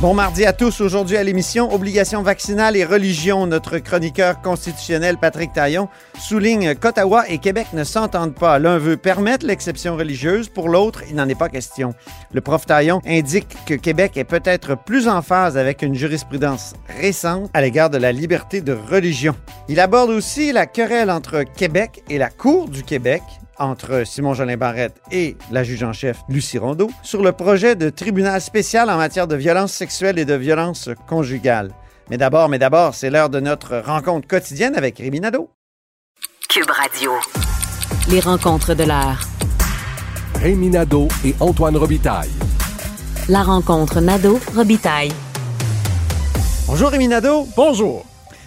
Bon mardi à tous. Aujourd'hui à l'émission Obligation vaccinale et religion. Notre chroniqueur constitutionnel Patrick Taillon souligne qu'Ottawa et Québec ne s'entendent pas. L'un veut permettre l'exception religieuse, pour l'autre, il n'en est pas question. Le prof Taillon indique que Québec est peut-être plus en phase avec une jurisprudence récente à l'égard de la liberté de religion. Il aborde aussi la querelle entre Québec et la Cour du Québec entre Simon-Jolin Barrette et la juge en chef Lucie Rondeau sur le projet de tribunal spécial en matière de violence sexuelle et de violence conjugale. Mais d'abord, mais d'abord, c'est l'heure de notre rencontre quotidienne avec Rémi Nadeau. Cube Radio. Les rencontres de l'heure. Rémi Nadeau et Antoine Robitaille. La rencontre Nadeau-Robitaille. Bonjour Rémi Nadeau. Bonjour.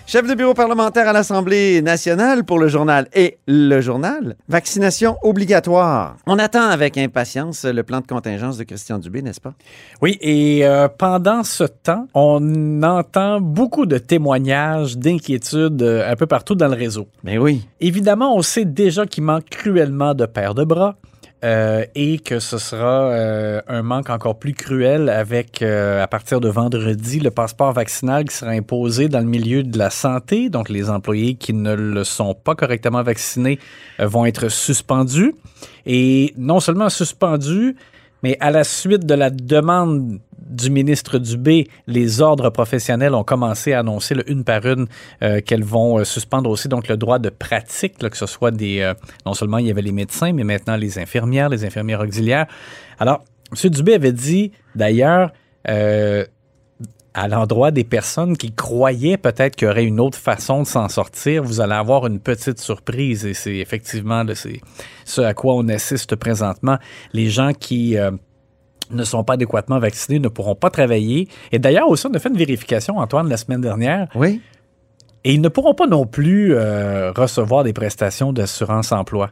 Chef de bureau parlementaire à l'Assemblée nationale pour le journal et le journal. Vaccination obligatoire. On attend avec impatience le plan de contingence de Christian Dubé, n'est-ce pas? Oui, et euh, pendant ce temps, on entend beaucoup de témoignages d'inquiétudes euh, un peu partout dans le réseau. Ben oui. Évidemment, on sait déjà qu'il manque cruellement de paires de bras. Euh, et que ce sera euh, un manque encore plus cruel avec, euh, à partir de vendredi, le passeport vaccinal qui sera imposé dans le milieu de la santé. Donc, les employés qui ne le sont pas correctement vaccinés vont être suspendus. Et non seulement suspendus, mais à la suite de la demande du ministre Dubé, les ordres professionnels ont commencé à annoncer une par une euh, qu'elles vont euh, suspendre aussi donc le droit de pratique, que ce soit des euh, non seulement il y avait les médecins, mais maintenant les infirmières, les infirmières auxiliaires. Alors, M. Dubé avait dit d'ailleurs à l'endroit des personnes qui croyaient peut-être qu'il y aurait une autre façon de s'en sortir, vous allez avoir une petite surprise et c'est effectivement là, ce à quoi on assiste présentement. Les gens qui ne sont pas adéquatement vaccinés ne pourront pas travailler. Et d'ailleurs, aussi, on a fait une vérification, Antoine, la semaine dernière. Oui. Et ils ne pourront pas non plus euh, recevoir des prestations d'assurance emploi.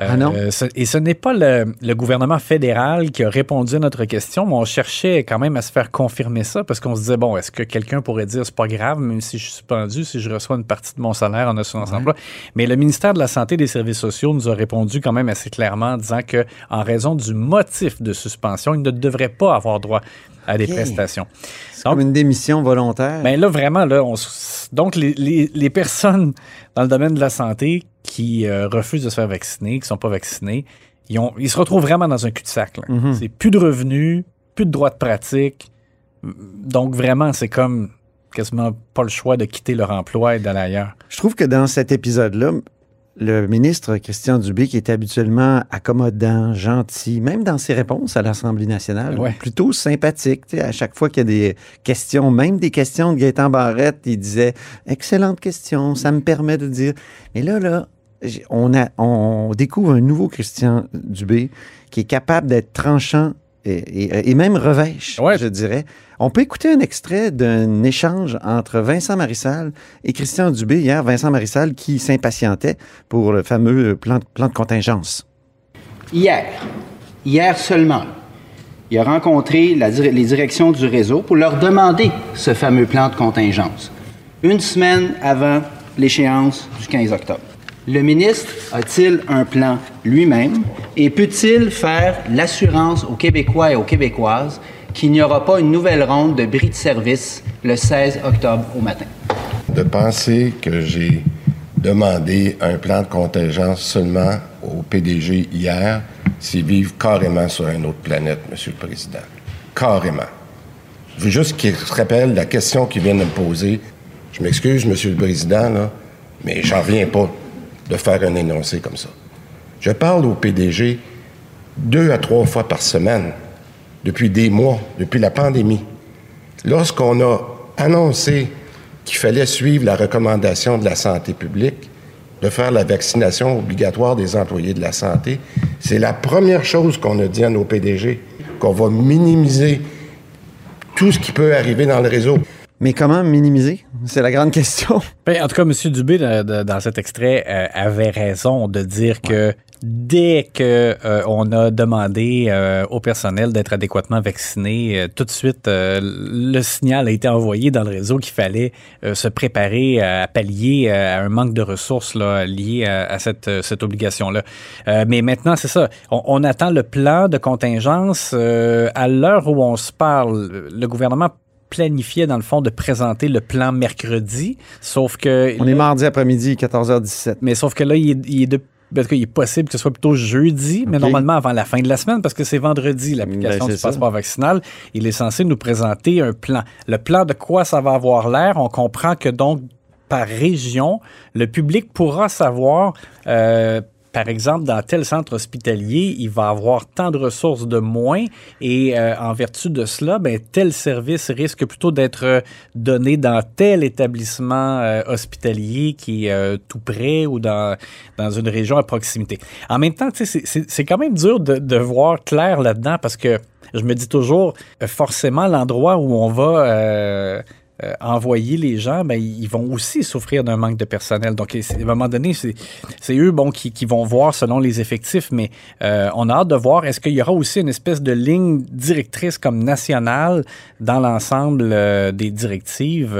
Ah non? Euh, ce- et ce n'est pas le, le gouvernement fédéral qui a répondu à notre question, mais on cherchait quand même à se faire confirmer ça parce qu'on se disait, bon, est-ce que quelqu'un pourrait dire c'est pas grave, même si je suis suspendu, si je reçois une partie de mon salaire en assurance emploi? Mais le ministère de la Santé et des Services sociaux nous a répondu quand même assez clairement en disant que, en raison du motif de suspension, il ne devrait pas avoir droit à des prestations. C'est comme une démission volontaire. Ben là, vraiment, là, on donc les, les- les personnes dans le domaine de la santé qui euh, refusent de se faire vacciner, qui sont pas vaccinées, ils, ont, ils se retrouvent vraiment dans un cul-de-sac. Mhm. C'est plus de revenus, plus de droits de pratique. Donc vraiment, c'est comme quasiment pas le choix de quitter leur emploi et d'aller ailleurs. Je trouve que dans cet épisode-là, le ministre Christian Dubé, qui est habituellement accommodant, gentil, même dans ses réponses à l'Assemblée nationale, Ouais. plutôt sympathique. tu sais, À chaque fois qu'il y a des questions, même des questions de Gaétan Barrette, il disait Excellente question, ça me permet de dire. Mais là, là, on, a, on découvre un nouveau Christian Dubé qui est capable d'être tranchant et, même revêche, Ouais. je dirais. On peut écouter un extrait d'un échange entre Vincent Marissal et Christian Dubé hier. Vincent Marissal qui s'impatientait pour le fameux plan, plan de contingence. Hier, hier seulement, il a rencontré la les directions du réseau pour leur demander ce fameux plan de contingence, une semaine avant l'échéance du 15 octobre. Le ministre a-t-il un plan lui-même? Et peut-il faire l'assurance aux Québécois et aux Québécoises qu'il n'y aura pas une nouvelle ronde de bris de service le 16 octobre au matin? de penser que j'ai demandé un plan de contingence seulement au PDG hier, c'est vivre carrément sur une autre planète, Monsieur le Président. Carrément. Je veux juste qu'il se rappelle la question qu'il vient de me poser. Je m'excuse, Monsieur le Président, mais j'en reviens pas de faire un énoncé comme ça. Je parle au PDG deux à trois fois par semaine depuis des mois, depuis la pandémie. Lorsqu'on a annoncé qu'il fallait suivre la recommandation de la santé publique de faire la vaccination obligatoire des employés de la santé, c'est la première chose qu'on a dit à nos PDG, qu'on va minimiser tout ce qui peut arriver dans le réseau. Mais comment minimiser? C'est la grande question. Ben, en tout cas, M. Dubé, de- de- dans cet extrait, euh, avait raison de dire que dès que euh, on a demandé euh, au personnel d'être adéquatement vacciné, euh, tout de suite, le signal a été envoyé dans le réseau qu'il fallait se préparer à pallier à un manque de ressources là, lié à, cette, cette obligation-là. mais maintenant, c'est ça. On, on, attend le plan de contingence. à l'heure où on se parle, le gouvernement planifiait, dans le fond, de présenter le plan mercredi, sauf que... On est mardi après-midi, 14h17. Mais sauf que là, il est, il est de parce qu'il est possible que ce soit plutôt jeudi, mais normalement avant la fin de la semaine, parce que c'est vendredi l'application ben, du passeport vaccinal. Il est censé nous présenter un plan. Le plan de quoi ça va avoir l'air, on comprend que donc par région, le public pourra savoir euh, par exemple, dans tel centre hospitalier, il va avoir tant de ressources de moins et euh, en vertu de cela, ben, tel service risque plutôt d'être euh, donné dans tel établissement euh, hospitalier qui est tout près ou dans, dans une région à proximité. En même temps, c'est quand même dur de, de voir clair là-dedans parce que je me dis toujours, forcément, l'endroit où on va euh, envoyer les gens, ben, ils vont aussi souffrir d'un manque de personnel. Donc, à un moment donné, c'est eux bon, qui, qui, vont voir selon les effectifs, mais euh, on a hâte de voir, est-ce qu'il y aura aussi une espèce de ligne directrice comme nationale dans l'ensemble euh, des directives?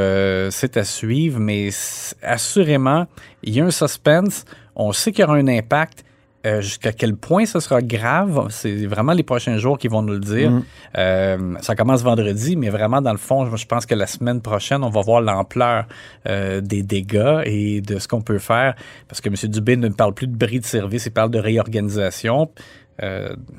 c'est à suivre, mais assurément, il y a un suspense. On sait qu'il y aura un impact. Euh, jusqu'à quel point ce sera grave, c'est vraiment les prochains jours qui vont nous le dire. Mm. Euh, ça commence vendredi, mais vraiment, dans le fond, je pense que la semaine prochaine, on va voir l'ampleur euh, des dégâts et de ce qu'on peut faire. Parce que M. Dubé ne parle plus de bris de service, il parle de réorganisation.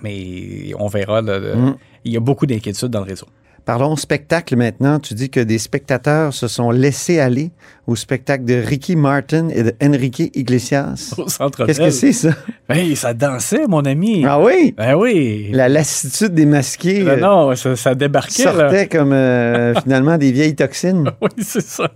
mais on verra. Mm. Il y a beaucoup d'inquiétudes dans le réseau. Parlons spectacle maintenant. Tu dis que des spectateurs se sont laissés aller au spectacle de Ricky Martin et de Enrique Iglesias. Au centre Qu'est-ce que c'est, ça? Ben, ça dansait, mon ami. Ah oui? Ben oui. La lassitude des masqués. Ben non, ça, ça débarquait. Sortait comme euh, finalement des vieilles toxines. oui, c'est ça.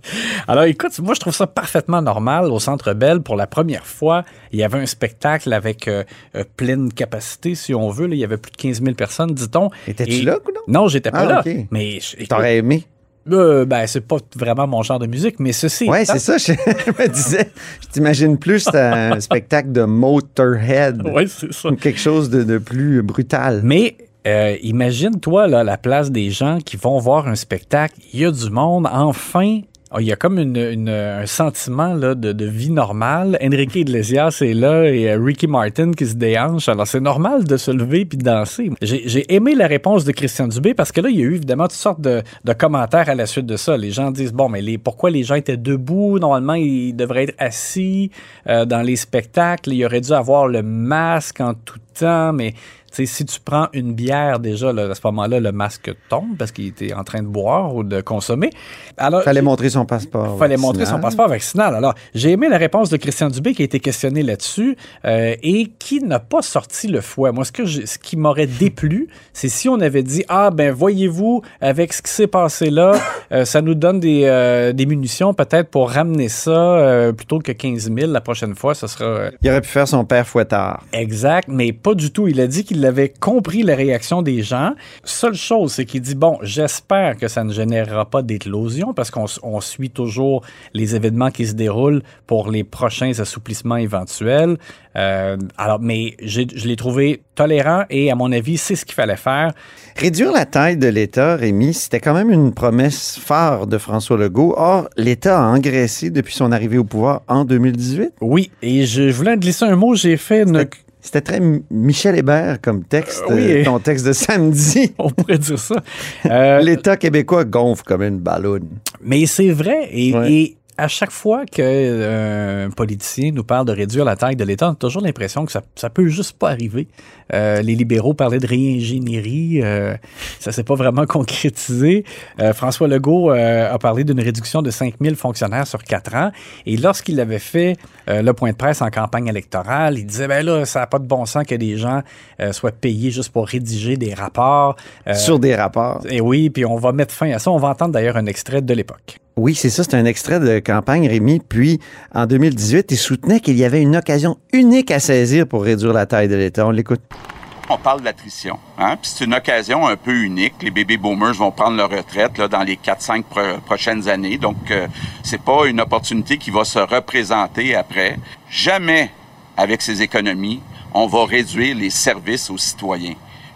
Alors écoute, moi, je trouve ça parfaitement normal au Centre Bell. Pour la première fois, il y avait un spectacle avec euh, euh, pleine capacité, si on veut. il y avait plus de 15 000 personnes, dit-on. Étais-tu là, ou non? Non, j'étais pas ah, là. Mais T'aurais aimé? Euh, ben, c'est pas vraiment mon genre de musique, mais ceci. Ouais, c'est ça. Je, me disais, je t'imagine plus un spectacle de Motorhead. Oui, c'est ça. Ou quelque chose de, plus brutal. Mais euh, imagine, toi, là, la place des gens qui vont voir un spectacle. Il y a du monde. Enfin, ah, il y a comme une, un sentiment là, de, vie normale. Enrique Iglesias est là et euh, Ricky Martin qui se déhanche. Alors, c'est normal de se lever puis de danser. J'ai aimé la réponse de Christian Dubé parce que là, il y a eu évidemment toutes sortes de, commentaires à la suite de ça. Les gens disent, bon, mais les, pourquoi les gens étaient debout? Normalement, ils devraient être assis euh, dans les spectacles. Il aurait dû avoir le masque en tout temps, mais si tu prends une bière, déjà, à ce moment-là, le masque tombe parce qu'il était en train de boire ou de consommer. Alors, fallait montrer son passeport. Fallait montrer son passeport vaccinal. Alors, j'ai aimé la réponse de Christian Dubé qui a été questionné là-dessus euh, et qui n'a pas sorti le fouet. Moi, ce, que ce qui m'aurait déplu, c'est si on avait dit Ah, ben, voyez-vous, avec ce qui s'est passé là, euh, ça nous donne des, euh, des munitions peut-être pour ramener ça plutôt que 15 000 la prochaine fois. Ce sera. Il aurait pu faire son père fouettard. Exact, mais pas du tout. Il a dit qu'il avait compris la réaction des gens. Seule chose, c'est qu'il dit, bon, j'espère que ça ne générera pas d'éclosion parce qu'on suit toujours les événements qui se déroulent pour les prochains assouplissements éventuels. Euh, alors, mais je l'ai trouvé tolérant et, à mon avis, c'est ce qu'il fallait faire. Réduire la taille de l'État, Rémi, c'était quand même une promesse phare de François Legault. Or, l'État a engraissé depuis son arrivée au pouvoir en 2018. Oui, et je voulais glisser un mot. J'ai fait une c'était très Michel Hébert comme texte, oui. Euh, ton texte de samedi. On pourrait dire ça. Euh, L'État québécois gonfle comme une ballonne. Mais c'est vrai. et à chaque fois qu'un euh, politicien nous parle de réduire la taille de l'État, on a toujours l'impression que ça, ça peut juste pas arriver. Euh, les libéraux parlaient de réingénierie, euh, ça s'est pas vraiment concrétisé. Euh, François Legault a parlé d'une réduction de 5000 fonctionnaires sur quatre ans. Et lorsqu'il avait fait le point de presse en campagne électorale, il disait, ben là, ça n'a pas de bon sens que des gens soient payés juste pour rédiger des rapports. sur des rapports. Et oui, puis on va mettre fin à ça. On va entendre d'ailleurs un extrait de l'époque. Oui, c'est ça, c'est un extrait de campagne, Rémi. Puis, en 2018, il soutenait qu'il y avait une occasion unique à saisir pour réduire la taille de l'État. On l'écoute. On parle de l'attrition. Hein? Puis c'est une occasion un peu unique. Les bébés boomers vont prendre leur retraite là, dans les 4-5 prochaines années. Donc, euh, c'est pas une opportunité qui va se représenter après. Jamais, avec ces économies, on va réduire les services aux citoyens.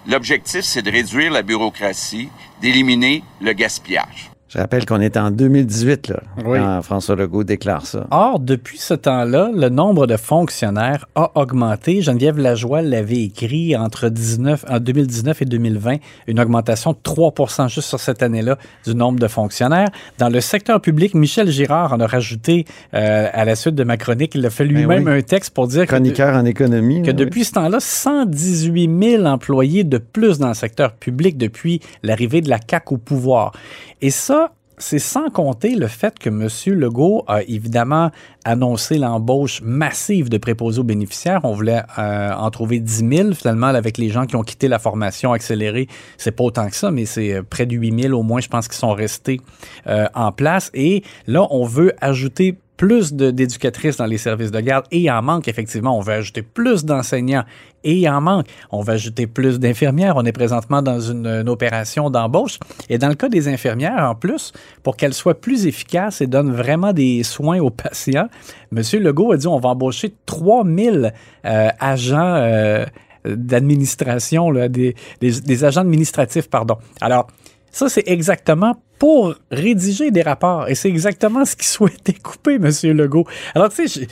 L'objectif, c'est de réduire la bureaucratie, d'éliminer le gaspillage. Je rappelle qu'on est en 2018 là, Oui. quand François Legault déclare ça. Or, depuis ce temps-là, le nombre de fonctionnaires a augmenté. Geneviève Lajoie l'avait écrit entre 19, en 2019 et 2020, une augmentation de 3% juste sur cette année-là du nombre de fonctionnaires. Dans le secteur public, Michel Girard en a rajouté euh, à la suite de ma chronique. Il a fait lui-même Ben oui. un texte pour dire que, Chroniqueur en économie. que oui. depuis ce temps-là, 118 000 employés de plus dans le secteur public depuis l'arrivée de la CAQ au pouvoir. Et ça, c'est sans compter le fait que M. Legault a évidemment annoncé l'embauche massive de préposés aux bénéficiaires. On voulait euh, en trouver 10 000. Finalement, avec les gens qui ont quitté la formation accélérée, c'est pas autant que ça, mais c'est euh, près de 8 000 au moins, je pense, qui sont restés euh, en place. Et là, on veut ajouter plus d'éducatrices dans les services de garde et il en manque effectivement. On veut ajouter plus d'enseignants et en manque. On va ajouter plus d'infirmières. On est présentement dans une, opération d'embauche. Et dans le cas des infirmières, en plus, pour qu'elles soient plus efficaces et donnent vraiment des soins aux patients, M. Legault a dit on va embaucher 3000 euh, agents euh, d'administration, des, des- des agents administratifs, pardon. Alors, ça, c'est exactement pour rédiger des rapports. Et c'est exactement ce qu'il souhaitait couper, M. Legault. Alors, tu sais,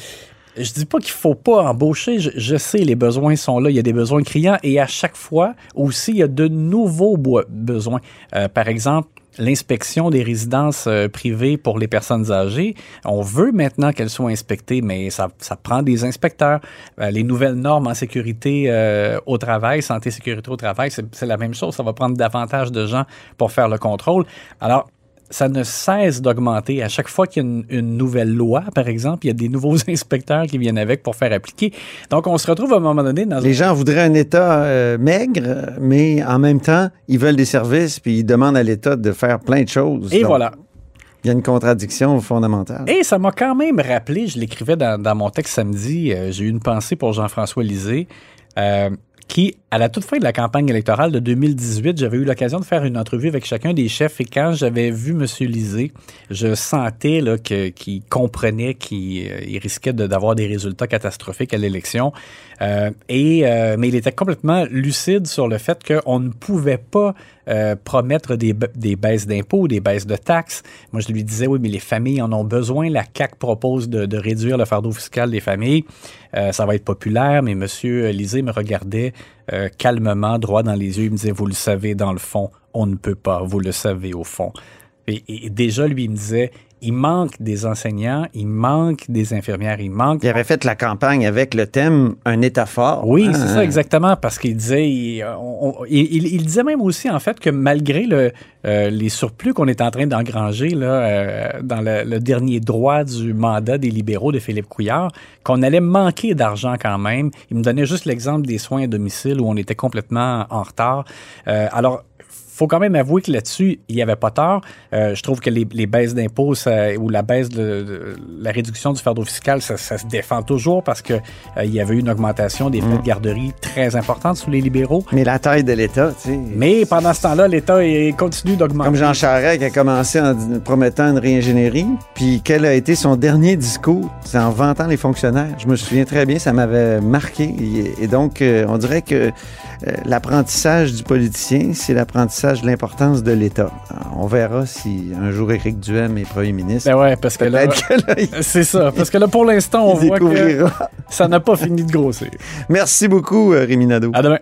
je, je dis pas qu'il faut pas embaucher. Je, je sais, les besoins sont là. Il y a des besoins criants. Et à chaque fois, aussi, il y a de nouveaux besoins. Euh, par exemple, l'inspection des résidences euh, privées pour les personnes âgées. On veut maintenant qu'elles soient inspectées, mais ça, ça prend des inspecteurs. Euh, les nouvelles normes en sécurité euh, au travail, santé sécurité au travail, c'est la même chose. Ça va prendre davantage de gens pour faire le contrôle. Alors, ça ne cesse d'augmenter. À chaque fois qu'il y a une, une nouvelle loi, par exemple, il y a des nouveaux inspecteurs qui viennent avec pour faire appliquer. Donc, on se retrouve à un moment donné dans Les gens voudraient un État euh, maigre, mais en même temps, ils veulent des services, puis ils demandent à l'État de faire plein de choses. Et Donc, voilà. Il y a une contradiction fondamentale. Et ça m'a quand même rappelé, je l'écrivais dans, dans mon texte samedi, euh, j'ai eu une pensée pour Jean-François Lisée, euh, qui, à la toute fin de la campagne électorale de 2018, j'avais eu l'occasion de faire une entrevue avec chacun des chefs et quand j'avais vu M. Lisée, je sentais là, qu'il comprenait qu'il euh, risquait de- d'avoir des résultats catastrophiques à l'élection. Euh, et, euh, mais il était complètement lucide sur le fait qu'on ne pouvait pas euh, promettre des, des baisses d'impôts, des baisses de taxes. Moi, je lui disais, oui, mais les familles en ont besoin. La CAQ propose de, de réduire le fardeau fiscal des familles. Ça va être populaire, mais M. Lisée me regardait calmement, droit dans les yeux. Il me disait, vous le savez, dans le fond, on ne peut pas. Vous le savez, au fond. Et, et déjà, lui, il me disait, il manque des enseignants, il manque des infirmières, il manque Il avait fait la campagne avec le thème Un État fort. oui, hein, c'est ça, exactement, parce qu'il disait, il, on- on- il- il- il disait même aussi, en fait, que malgré le, euh, les surplus qu'on est en train d'engranger là, euh, dans le, le dernier droit du mandat des libéraux de Philippe Couillard, qu'on allait manquer d'argent quand même. Il me donnait juste l'exemple des soins à domicile où on était complètement en retard. Euh, alors, faut quand même avouer que là-dessus, il n'y avait pas tort. Euh, je trouve que les, les baisses d'impôts ou la baisse de, de- la réduction du fardeau fiscal, ça, ça se défend toujours parce que euh, il y avait eu une augmentation des frais de garderie très importante sous les libéraux. Mais la taille de l'État, tu sais. Mais pendant ce temps-là, l'État continue d'augmenter. Comme Jean Charest qui a commencé en promettant une réingénierie, puis quel a été son dernier discours? C'est en vantant les fonctionnaires. Je me souviens très bien, ça m'avait marqué. Et, donc, euh, on dirait que l'apprentissage du politicien, c'est l'apprentissage de l'importance de l'État. On verra si un jour Éric Duhem est premier ministre. Ben ouais, parce que là, c'est ça. Parce que là, pour l'instant, on voit que ça n'a pas fini de grossir. Merci beaucoup, euh, Rémi Nadeau. À demain.